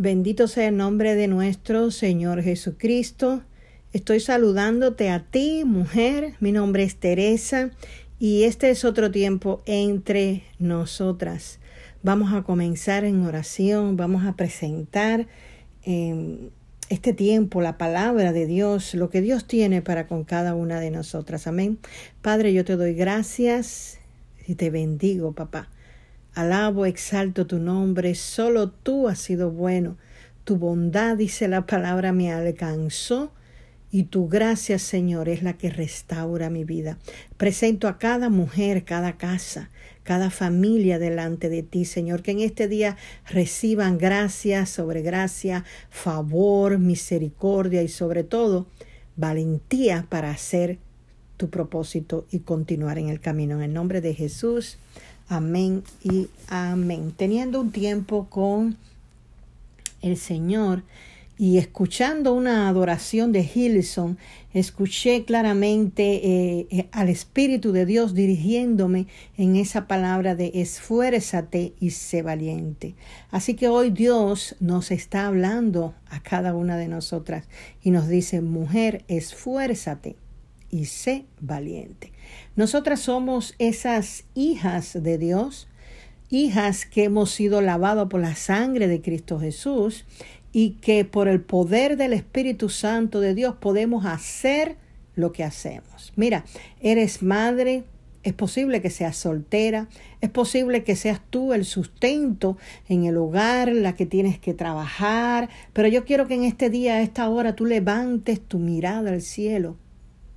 Bendito sea el nombre de nuestro Señor Jesucristo. Estoy saludándote a ti, mujer. Mi nombre es Teresa y este es otro tiempo entre nosotras. Vamos a comenzar en oración, vamos a presentar en este tiempo la palabra de Dios, lo que Dios tiene para con cada una de nosotras. Amén. Padre, yo te doy gracias y te bendigo, papá. Alabo, exalto tu nombre, solo tú has sido bueno. Tu bondad, dice la palabra, me alcanzó y tu gracia, Señor, es la que restaura mi vida. Presento a cada mujer, cada casa, cada familia delante de ti, Señor, que en este día reciban gracia sobre gracia, favor, misericordia y sobre todo valentía para hacer tu propósito y continuar en el camino. En el nombre de Jesús. Amén y amén. Teniendo un tiempo con el Señor y escuchando una adoración de Hilson, escuché claramente eh, eh, al Espíritu de Dios dirigiéndome en esa palabra de esfuérzate y sé valiente. Así que hoy Dios nos está hablando a cada una de nosotras y nos dice, mujer, esfuérzate y sé valiente. Nosotras somos esas hijas de Dios, hijas que hemos sido lavadas por la sangre de Cristo Jesús y que por el poder del Espíritu Santo de Dios podemos hacer lo que hacemos. Mira, eres madre, es posible que seas soltera, es posible que seas tú el sustento en el hogar, la que tienes que trabajar, pero yo quiero que en este día, a esta hora, tú levantes tu mirada al cielo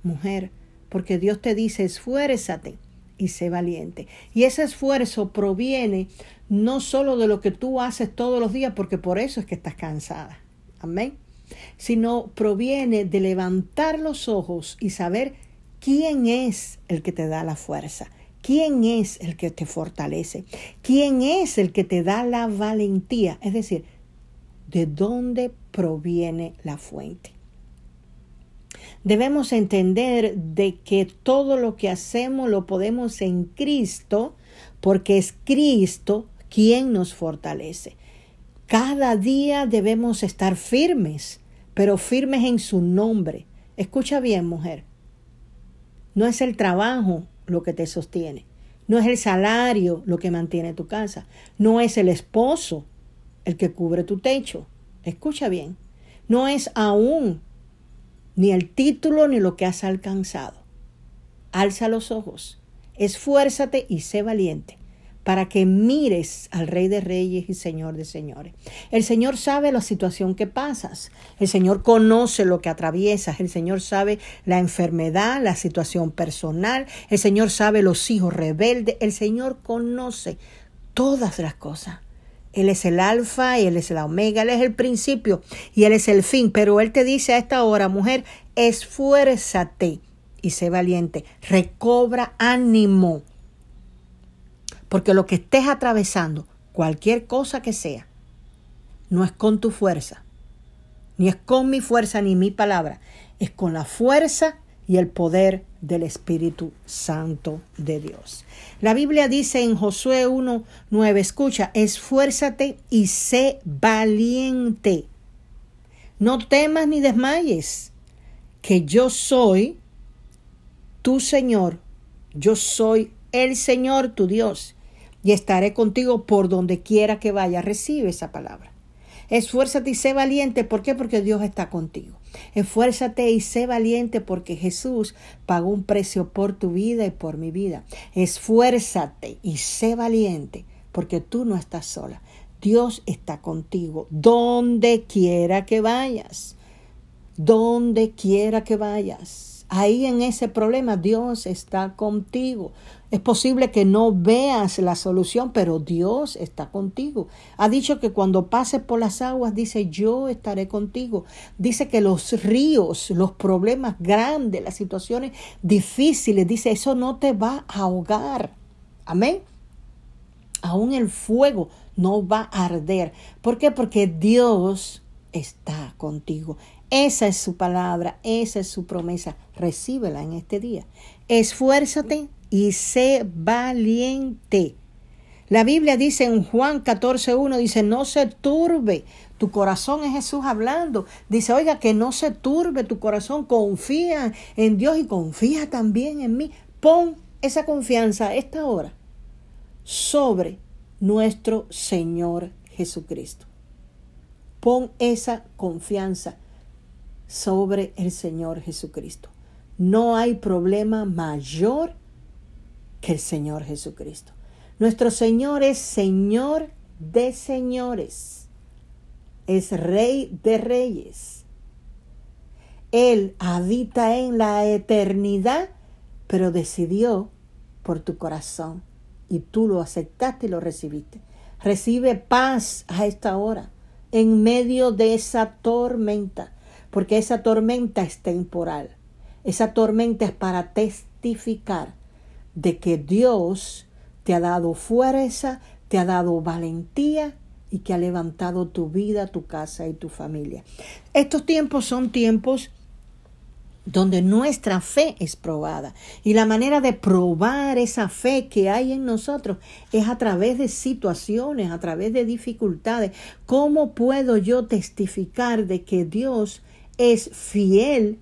mujer, porque Dios te dice esfuérzate y sé valiente. Y ese esfuerzo proviene no solo de lo que tú haces todos los días, porque por eso es que estás cansada. Amén. Sino proviene de levantar los ojos y saber quién es el que te da la fuerza. ¿Quién es el que te fortalece? ¿Quién es el que te da la valentía? Es decir, ¿de dónde proviene la fuente? Debemos entender de que todo lo que hacemos lo podemos en Cristo, porque es Cristo quien nos fortalece. Cada día debemos estar firmes, pero firmes en su nombre. Escucha bien, mujer. No es el trabajo lo que te sostiene. No es el salario lo que mantiene tu casa. No es el esposo el que cubre tu techo. Escucha bien. No es aún ni el título ni lo que has alcanzado. Alza los ojos, esfuérzate y sé valiente para que mires al Rey de Reyes y Señor de Señores. El Señor sabe la situación que pasas, el Señor conoce lo que atraviesas, el Señor sabe la enfermedad, la situación personal, el Señor sabe los hijos rebeldes, el Señor conoce todas las cosas. Él es el alfa y Él es la omega, Él es el principio y Él es el fin. Pero Él te dice a esta hora, mujer, esfuérzate y sé valiente, recobra ánimo. Porque lo que estés atravesando, cualquier cosa que sea, no es con tu fuerza, ni es con mi fuerza ni mi palabra, es con la fuerza y el poder del Espíritu Santo de Dios. La Biblia dice en Josué 1:9, escucha, esfuérzate y sé valiente. No temas ni desmayes, que yo soy tu Señor, yo soy el Señor tu Dios, y estaré contigo por donde quiera que vaya. Recibe esa palabra. Esfuérzate y sé valiente. ¿Por qué? Porque Dios está contigo. Esfuérzate y sé valiente porque Jesús pagó un precio por tu vida y por mi vida. Esfuérzate y sé valiente porque tú no estás sola. Dios está contigo donde quiera que vayas. Donde quiera que vayas. Ahí en ese problema Dios está contigo. Es posible que no veas la solución, pero Dios está contigo. Ha dicho que cuando pases por las aguas, dice, yo estaré contigo. Dice que los ríos, los problemas grandes, las situaciones difíciles, dice, eso no te va a ahogar. Amén. Aún el fuego no va a arder. ¿Por qué? Porque Dios está contigo. Esa es su palabra, esa es su promesa. Recíbela en este día. Esfuérzate y sé valiente. La Biblia dice en Juan 14.1, dice, no se turbe tu corazón, es Jesús hablando. Dice, oiga, que no se turbe tu corazón, confía en Dios y confía también en mí. Pon esa confianza a esta hora sobre nuestro Señor Jesucristo. Pon esa confianza sobre el Señor Jesucristo. No hay problema mayor que el Señor Jesucristo. Nuestro Señor es Señor de señores. Es Rey de reyes. Él habita en la eternidad, pero decidió por tu corazón y tú lo aceptaste y lo recibiste. Recibe paz a esta hora en medio de esa tormenta, porque esa tormenta es temporal. Esa tormenta es para testificar de que Dios te ha dado fuerza, te ha dado valentía y que ha levantado tu vida, tu casa y tu familia. Estos tiempos son tiempos donde nuestra fe es probada. Y la manera de probar esa fe que hay en nosotros es a través de situaciones, a través de dificultades. ¿Cómo puedo yo testificar de que Dios es fiel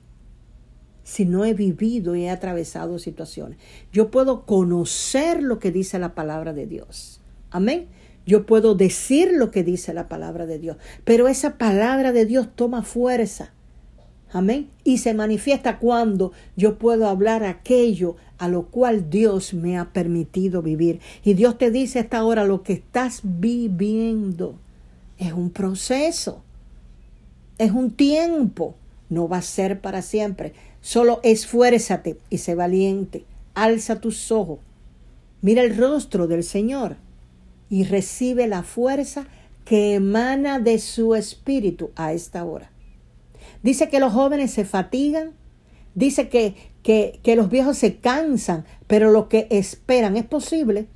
si no he vivido y he atravesado situaciones? Yo puedo conocer lo que dice la palabra de Dios. Amén. Yo puedo decir lo que dice la palabra de Dios, pero esa palabra de Dios toma fuerza Amén. Y se manifiesta cuando yo puedo hablar aquello a lo cual Dios me ha permitido vivir. Y Dios te dice hasta ahora lo que estás viviendo es un proceso, es un tiempo, no va a ser para siempre. Solo esfuérzate y sé valiente. Alza tus ojos, mira el rostro del Señor y recibe la fuerza que emana de su espíritu a esta hora. Dice que los jóvenes se fatigan, dice que, que, que los viejos se cansan, pero lo que esperan es posible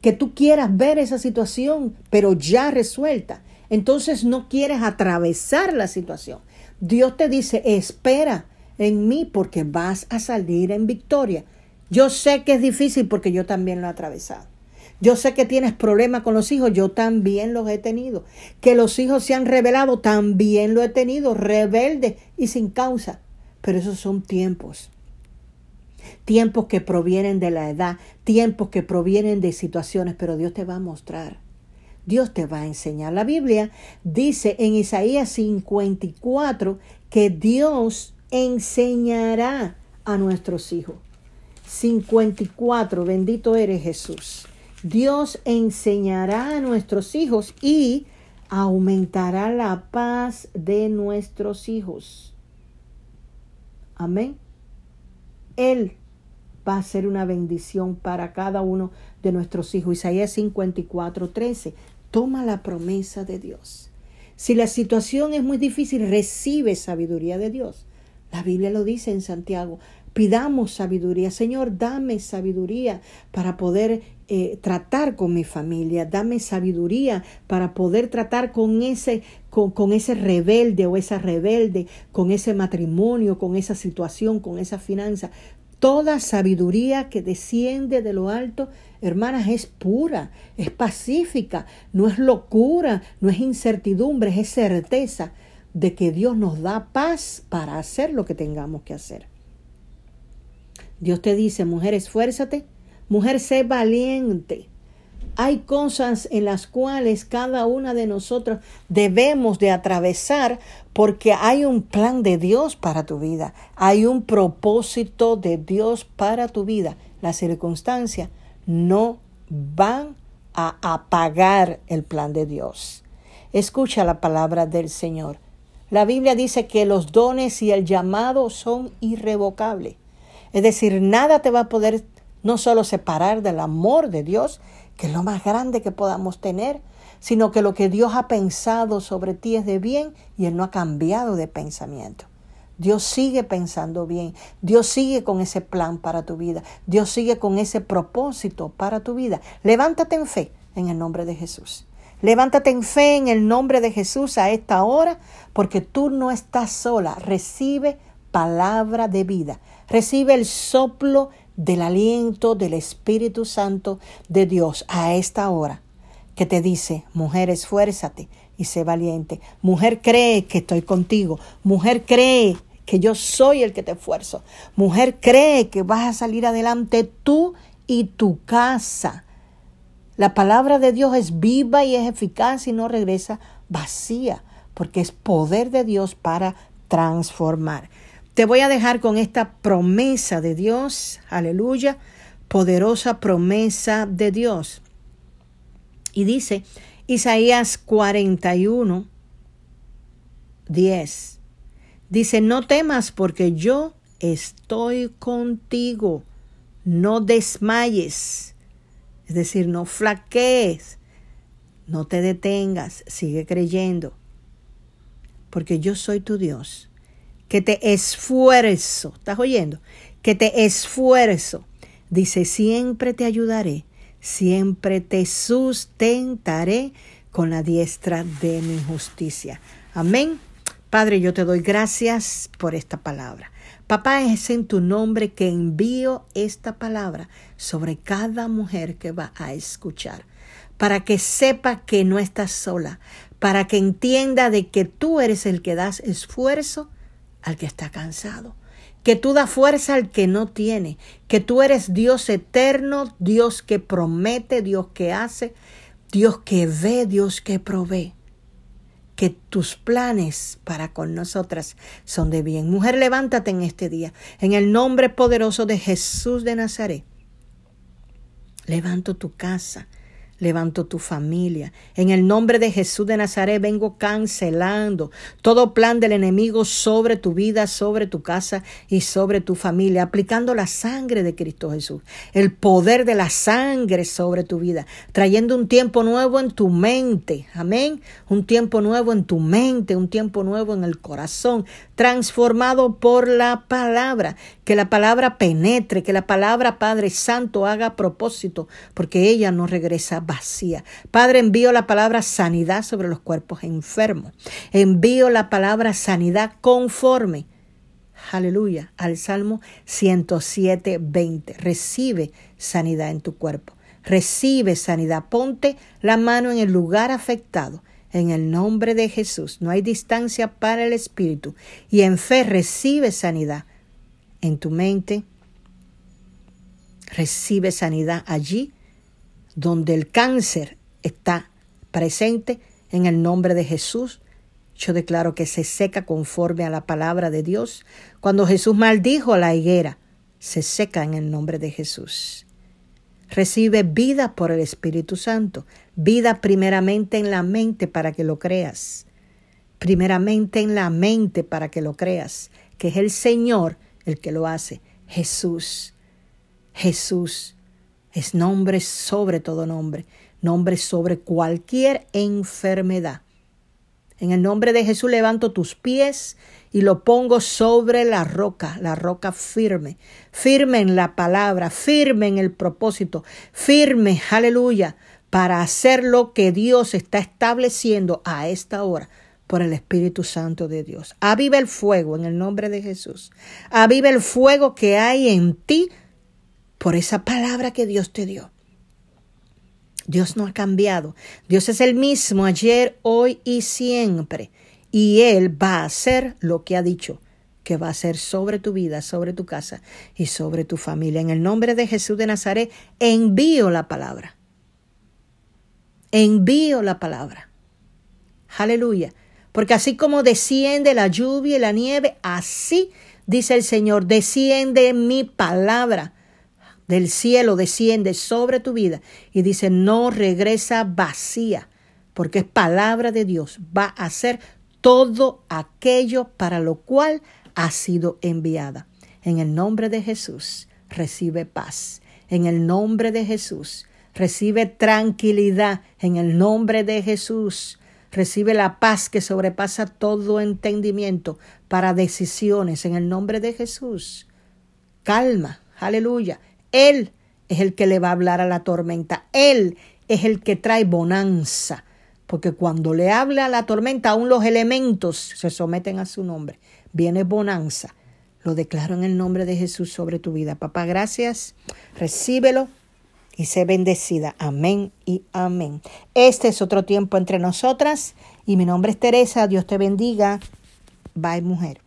que tú quieras ver esa situación, pero ya resuelta. Entonces no quieres atravesar la situación. Dios te dice, espera en mí porque vas a salir en victoria. Yo sé que es difícil porque yo también lo he atravesado. Yo sé que tienes problemas con los hijos, yo también los he tenido. Que los hijos se han revelado, también lo he tenido, rebelde y sin causa. Pero esos son tiempos. Tiempos que provienen de la edad, tiempos que provienen de situaciones, pero Dios te va a mostrar. Dios te va a enseñar. La Biblia dice en Isaías 54 que Dios enseñará a nuestros hijos. 54, bendito eres Jesús. Dios enseñará a nuestros hijos y aumentará la paz de nuestros hijos. Amén. Él va a ser una bendición para cada uno de nuestros hijos. Isaías 54, 13. Toma la promesa de Dios. Si la situación es muy difícil, recibe sabiduría de Dios. La Biblia lo dice en Santiago. Pidamos sabiduría. Señor, dame sabiduría para poder eh, tratar con mi familia. Dame sabiduría para poder tratar con ese, con, con ese rebelde o esa rebelde, con ese matrimonio, con esa situación, con esa finanza. Toda sabiduría que desciende de lo alto, hermanas, es pura, es pacífica, no es locura, no es incertidumbre, es certeza de que Dios nos da paz para hacer lo que tengamos que hacer. Dios te dice, mujer, esfuérzate, mujer, sé valiente. Hay cosas en las cuales cada una de nosotros debemos de atravesar porque hay un plan de Dios para tu vida, hay un propósito de Dios para tu vida. Las circunstancias no van a apagar el plan de Dios. Escucha la palabra del Señor. La Biblia dice que los dones y el llamado son irrevocables. Es decir, nada te va a poder no solo separar del amor de Dios, que es lo más grande que podamos tener, sino que lo que Dios ha pensado sobre ti es de bien y Él no ha cambiado de pensamiento. Dios sigue pensando bien, Dios sigue con ese plan para tu vida, Dios sigue con ese propósito para tu vida. Levántate en fe en el nombre de Jesús. Levántate en fe en el nombre de Jesús a esta hora, porque tú no estás sola. Recibe palabra de vida. Recibe el soplo del aliento del Espíritu Santo de Dios a esta hora, que te dice, mujer, esfuérzate y sé valiente. Mujer, cree que estoy contigo. Mujer, cree que yo soy el que te esfuerzo. Mujer, cree que vas a salir adelante tú y tu casa. La palabra de Dios es viva y es eficaz y no regresa vacía, porque es poder de Dios para transformar. Te voy a dejar con esta promesa de Dios, aleluya, poderosa promesa de Dios. Y dice Isaías 41, 10. Dice, no temas porque yo estoy contigo, no desmayes, es decir, no flaquees, no te detengas, sigue creyendo, porque yo soy tu Dios que te esfuerzo, ¿estás oyendo? Que te esfuerzo. Dice, siempre te ayudaré, siempre te sustentaré con la diestra de mi justicia. Amén. Padre, yo te doy gracias por esta palabra. Papá, es en tu nombre que envío esta palabra sobre cada mujer que va a escuchar, para que sepa que no estás sola, para que entienda de que tú eres el que das esfuerzo al que está cansado, que tú das fuerza al que no tiene, que tú eres Dios eterno, Dios que promete, Dios que hace, Dios que ve, Dios que provee. Que tus planes para con nosotras son de bien. Mujer, levántate en este día. En el nombre poderoso de Jesús de Nazaret. Levanto tu casa levanto tu familia. En el nombre de Jesús de Nazaret vengo cancelando todo plan del enemigo sobre tu vida, sobre tu casa y sobre tu familia, aplicando la sangre de Cristo Jesús, el poder de la sangre sobre tu vida, trayendo un tiempo nuevo en tu mente. Amén. Un tiempo nuevo en tu mente, un tiempo nuevo en el corazón, transformado por la palabra. Que la palabra penetre, que la palabra Padre Santo haga propósito, porque ella no regresa Padre, envío la palabra sanidad sobre los cuerpos enfermos. Envío la palabra sanidad conforme. Aleluya, al Salmo 107, 20. Recibe sanidad en tu cuerpo. Recibe sanidad. Ponte la mano en el lugar afectado en el nombre de Jesús. No hay distancia para el Espíritu. Y en fe recibe sanidad en tu mente. Recibe sanidad allí donde el cáncer está presente en el nombre de Jesús. Yo declaro que se seca conforme a la palabra de Dios. Cuando Jesús maldijo a la higuera, se seca en el nombre de Jesús. Recibe vida por el Espíritu Santo, vida primeramente en la mente para que lo creas, primeramente en la mente para que lo creas, que es el Señor el que lo hace, Jesús. Jesús es nombre sobre todo nombre, nombre sobre cualquier enfermedad. En el nombre de Jesús levanto tus pies y lo pongo sobre la roca, la roca firme, firme en la palabra, firme en el propósito, firme, aleluya, para hacer lo que Dios está estableciendo a esta hora por el Espíritu Santo de Dios. Aviva el fuego en el nombre de Jesús. Aviva el fuego que hay en ti por esa palabra que Dios te dio. Dios no ha cambiado. Dios es el mismo ayer, hoy y siempre. Y Él va a hacer lo que ha dicho que va a hacer sobre tu vida, sobre tu casa y sobre tu familia. En el nombre de Jesús de Nazaret, envío la palabra. Envío la palabra. Aleluya. Porque así como desciende la lluvia y la nieve, así dice el Señor, desciende mi palabra del cielo desciende sobre tu vida y dice, no regresa vacía, porque es palabra de Dios, va a hacer todo aquello para lo cual ha sido enviada. En el nombre de Jesús, recibe paz. En el nombre de Jesús, recibe tranquilidad. En el nombre de Jesús, recibe la paz que sobrepasa todo entendimiento para decisiones. En el nombre de Jesús, calma. Aleluya. Él es el que le va a hablar a la tormenta. Él es el que trae bonanza. Porque cuando le habla a la tormenta, aún los elementos se someten a su nombre. Viene bonanza. Lo declaro en el nombre de Jesús sobre tu vida. Papá, gracias. Recíbelo y sé bendecida. Amén y amén. Este es otro tiempo entre nosotras y mi nombre es Teresa. Dios te bendiga. Bye, mujer.